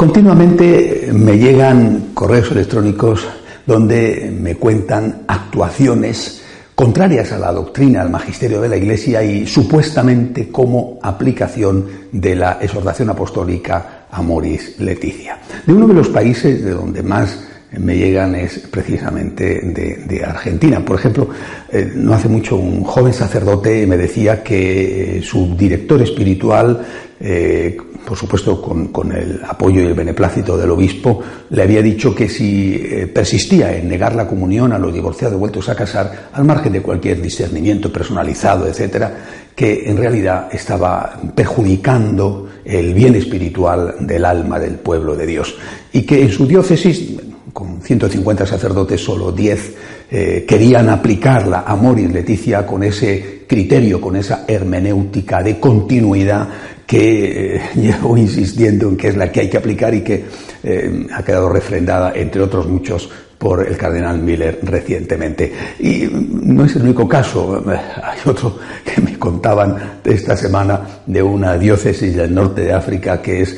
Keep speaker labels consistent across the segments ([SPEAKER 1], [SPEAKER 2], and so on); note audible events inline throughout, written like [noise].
[SPEAKER 1] Continuamente me llegan correos electrónicos donde me cuentan actuaciones contrarias a la doctrina, al magisterio de la Iglesia y supuestamente como aplicación de la exhortación apostólica Amoris Leticia. De uno de los países de donde más me llegan es precisamente de, Argentina. Por ejemplo, eh, no hace mucho un joven sacerdote me decía que su director espiritual eh, por supuesto con, el apoyo y el beneplácito del obispo, le había dicho que si eh, persistía en negar la comunión a los divorciados vueltos a casar, al margen de cualquier discernimiento personalizado, etcétera, que en realidad estaba perjudicando el bien espiritual del alma del pueblo de Dios y que en su diócesis con 150 sacerdotes, solo 10 eh, querían aplicarla a Moris Leticia con ese criterio, con esa hermenéutica de continuidad que eh, [laughs] llevo insistiendo en que es la que hay que aplicar y que eh, ha quedado refrendada, entre otros muchos, por el cardenal Miller recientemente. Y no es el único caso. Hay otro que me contaban esta semana de una diócesis del norte de África que es,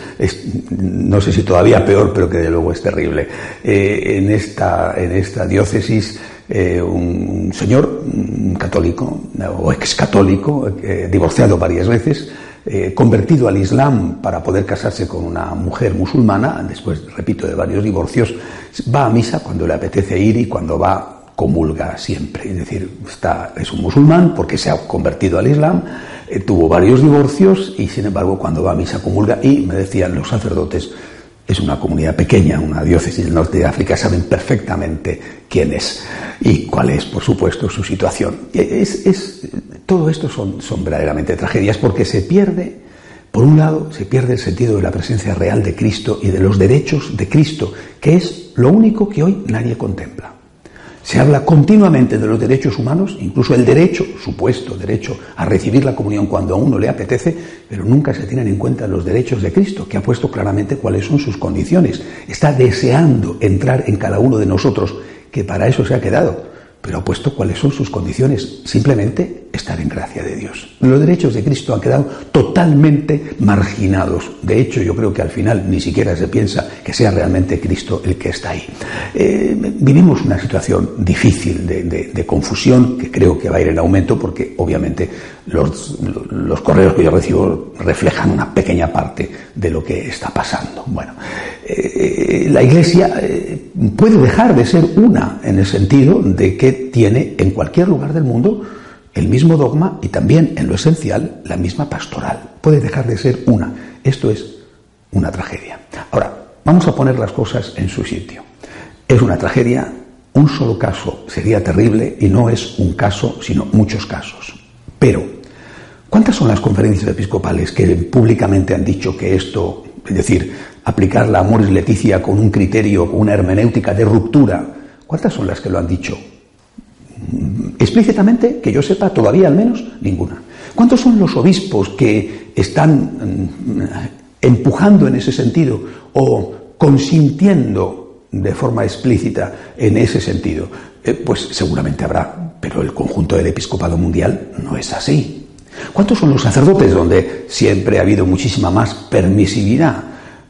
[SPEAKER 1] no sé si todavía peor, pero que de luego es terrible. Eh, en, esta, en esta diócesis un señor católico o ex católico, divorciado varias veces, eh, convertido al Islam para poder casarse con una mujer musulmana, después, repito, de varios divorcios, va a misa cuando le apetece ir y cuando va comulga siempre. Es decir, está, es un musulmán porque se ha convertido al Islam, eh, tuvo varios divorcios y sin embargo cuando va a misa comulga y me decían los sacerdotes, es una comunidad pequeña, una diócesis del norte de África, saben perfectamente quién es y cuál es, por supuesto, su situación. Es, todo esto son, son verdaderamente tragedias porque se pierde, por un lado, se pierde el sentido de la presencia real de Cristo y de los derechos de Cristo, que es lo único que hoy nadie contempla. Se habla continuamente de los derechos humanos, incluso el derecho, supuesto derecho, a recibir la comunión cuando a uno le apetece, pero nunca se tienen en cuenta los derechos de Cristo, que ha puesto claramente cuáles son sus condiciones. Está deseando entrar en cada uno de nosotros, que para eso se ha quedado pero ha puesto cuáles son sus condiciones, simplemente estar en gracia de Dios. Los derechos de Cristo han quedado totalmente marginados. De hecho, yo creo que al final ni siquiera se piensa que sea realmente Cristo el que está ahí. Eh, vivimos una situación difícil de, confusión que creo que va a ir en aumento porque obviamente los, los correos que yo recibo reflejan una pequeña parte de lo que está pasando. Bueno, eh, la Iglesia eh, puede dejar de ser una en el sentido de que tiene en cualquier lugar del mundo el mismo dogma y también en lo esencial la misma pastoral. Puede dejar de ser una. Esto es una tragedia. Ahora, vamos a poner las cosas en su sitio. Es una tragedia, un solo caso sería terrible y no es un caso, sino muchos casos. Pero, ¿cuántas son las conferencias episcopales que públicamente han dicho que esto, es decir, aplicar la amoris leticia con un criterio, con una hermenéutica de ruptura, ¿cuántas son las que lo han dicho? Explícitamente, que yo sepa, todavía al menos ninguna. ¿Cuántos son los obispos que están mm, empujando en ese sentido o consintiendo de forma explícita en ese sentido? Eh, pues seguramente habrá, pero el conjunto del episcopado mundial no es así. ¿Cuántos son los sacerdotes donde siempre ha habido muchísima más permisividad?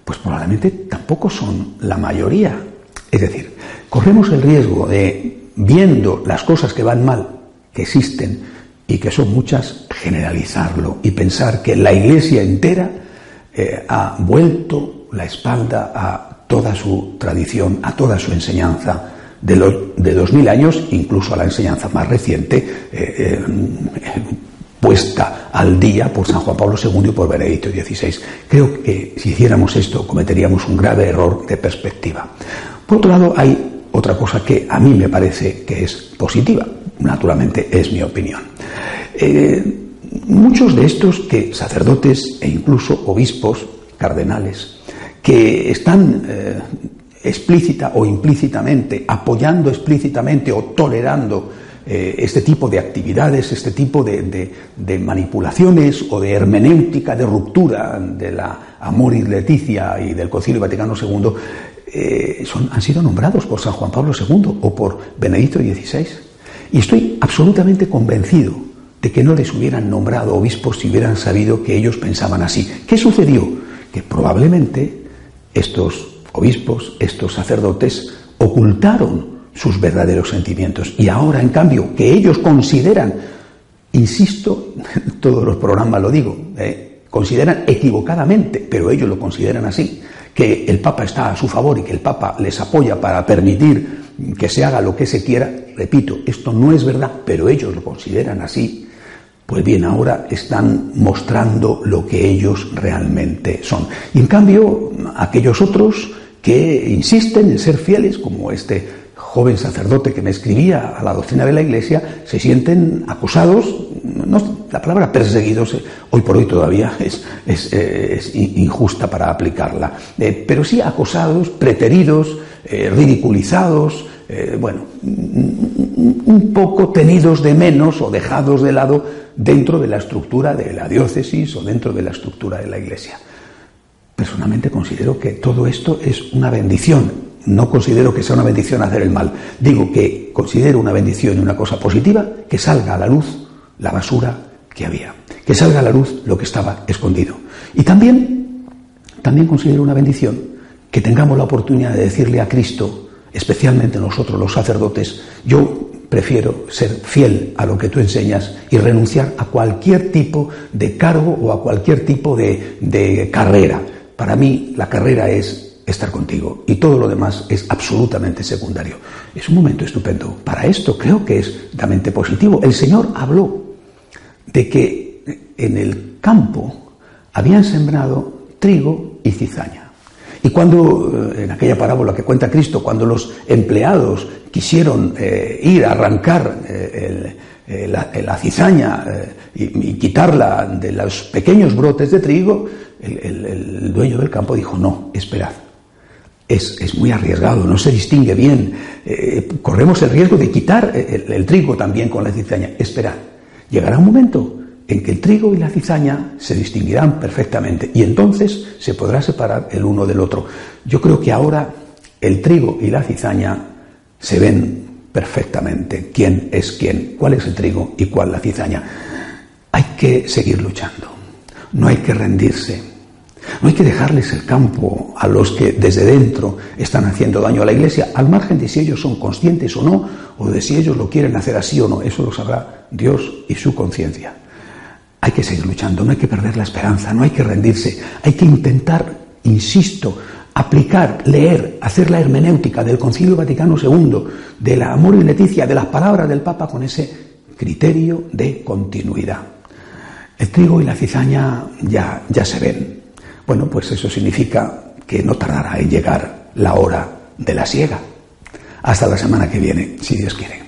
[SPEAKER 1] Pues probablemente tampoco son la mayoría. Es decir, corremos el riesgo de viendo las cosas que van mal, que existen y que son muchas, generalizarlo y pensar que la Iglesia entera eh, ha vuelto la espalda a toda su tradición, a toda su enseñanza de, dos mil años, incluso a la enseñanza más reciente, eh, eh, puesta al día por San Juan Pablo II y por Benedicto XVI. Creo que si hiciéramos esto cometeríamos un grave error de perspectiva. Por otro lado, hay otra cosa que a mí me parece que es positiva. Naturalmente es mi opinión. Eh, muchos de estos que sacerdotes e incluso obispos, cardenales, que están eh, explícita o implícitamente apoyando explícitamente o tolerando eh, este tipo de actividades, este tipo de, manipulaciones o de hermenéutica de ruptura de la Amor y Leticia y del Concilio Vaticano II, eh, son, han sido nombrados por San Juan Pablo II o por Benedicto XVI. Y estoy absolutamente convencido de que no les hubieran nombrado obispos si hubieran sabido que ellos pensaban así. ¿Qué sucedió? Que probablemente estos obispos, estos sacerdotes, ocultaron sus verdaderos sentimientos. Y ahora, en cambio, que ellos consideran, insisto, [laughs] todos los programas lo digo, eh, consideran equivocadamente, pero ellos lo consideran así, que el Papa está a su favor y que el Papa les apoya para permitir que se haga lo que se quiera, repito, esto no es verdad, pero ellos lo consideran así, pues bien, ahora están mostrando lo que ellos realmente son. Y en cambio, aquellos otros que insisten en ser fieles, como este joven sacerdote que me escribía a la doctrina de la Iglesia, se sienten acosados, no, la palabra perseguidos eh, hoy por hoy todavía [laughs] es, eh, injusta para aplicarla, eh, pero sí acosados, preteridos, ridiculizados, bueno, un poco tenidos de menos o dejados de lado dentro de la estructura de la diócesis o dentro de la estructura de la Iglesia. Personalmente considero que todo esto es una bendición no considero que sea una bendición hacer el mal. Digo que considero una bendición y una cosa positiva que salga a la luz la basura que había, que salga a la luz lo que estaba escondido. Y también, también considero una bendición que tengamos la oportunidad de decirle a Cristo, especialmente nosotros los sacerdotes, yo prefiero ser fiel a lo que tú enseñas y renunciar a cualquier tipo de cargo o a cualquier tipo de, de carrera. Para mí la carrera es estar contigo y todo lo demás es absolutamente secundario. Es un momento estupendo. Para esto creo que es realmente positivo. El Señor habló de que en el campo habían sembrado trigo y cizaña. Y cuando, eh, en aquella parábola que cuenta Cristo, cuando los empleados quisieron eh, ir a arrancar eh, la, cizaña y, quitarla de los pequeños brotes de trigo, el dueño del campo dijo, no, esperad, es, muy arriesgado, no se distingue bien. Eh, corremos el riesgo de quitar el, trigo también con la cizaña. Esperad, llegará un momento en que el trigo y la cizaña se distinguirán perfectamente y entonces se podrá separar el uno del otro. Yo creo que ahora el trigo y la cizaña se ven perfectamente quién es quién, cuál es el trigo y cuál la cizaña. Hay que seguir luchando, no hay que rendirse. No hay que dejarles el campo a los que desde dentro están haciendo daño a la Iglesia, al margen de si ellos son conscientes o no, o de si ellos lo quieren hacer así o no. Eso lo sabrá Dios y su conciencia. Hay que seguir luchando, no hay que perder la esperanza, no hay que rendirse, hay que intentar, insisto, aplicar, leer, hacer la hermenéutica del Concilio Vaticano II, del amor y leticia, de las palabras del Papa con ese criterio de continuidad. El trigo y la cizaña ya, ya se ven, bueno, pues eso significa que no tardará en llegar la hora de la siega. Hasta la semana que viene, si Dios quiere.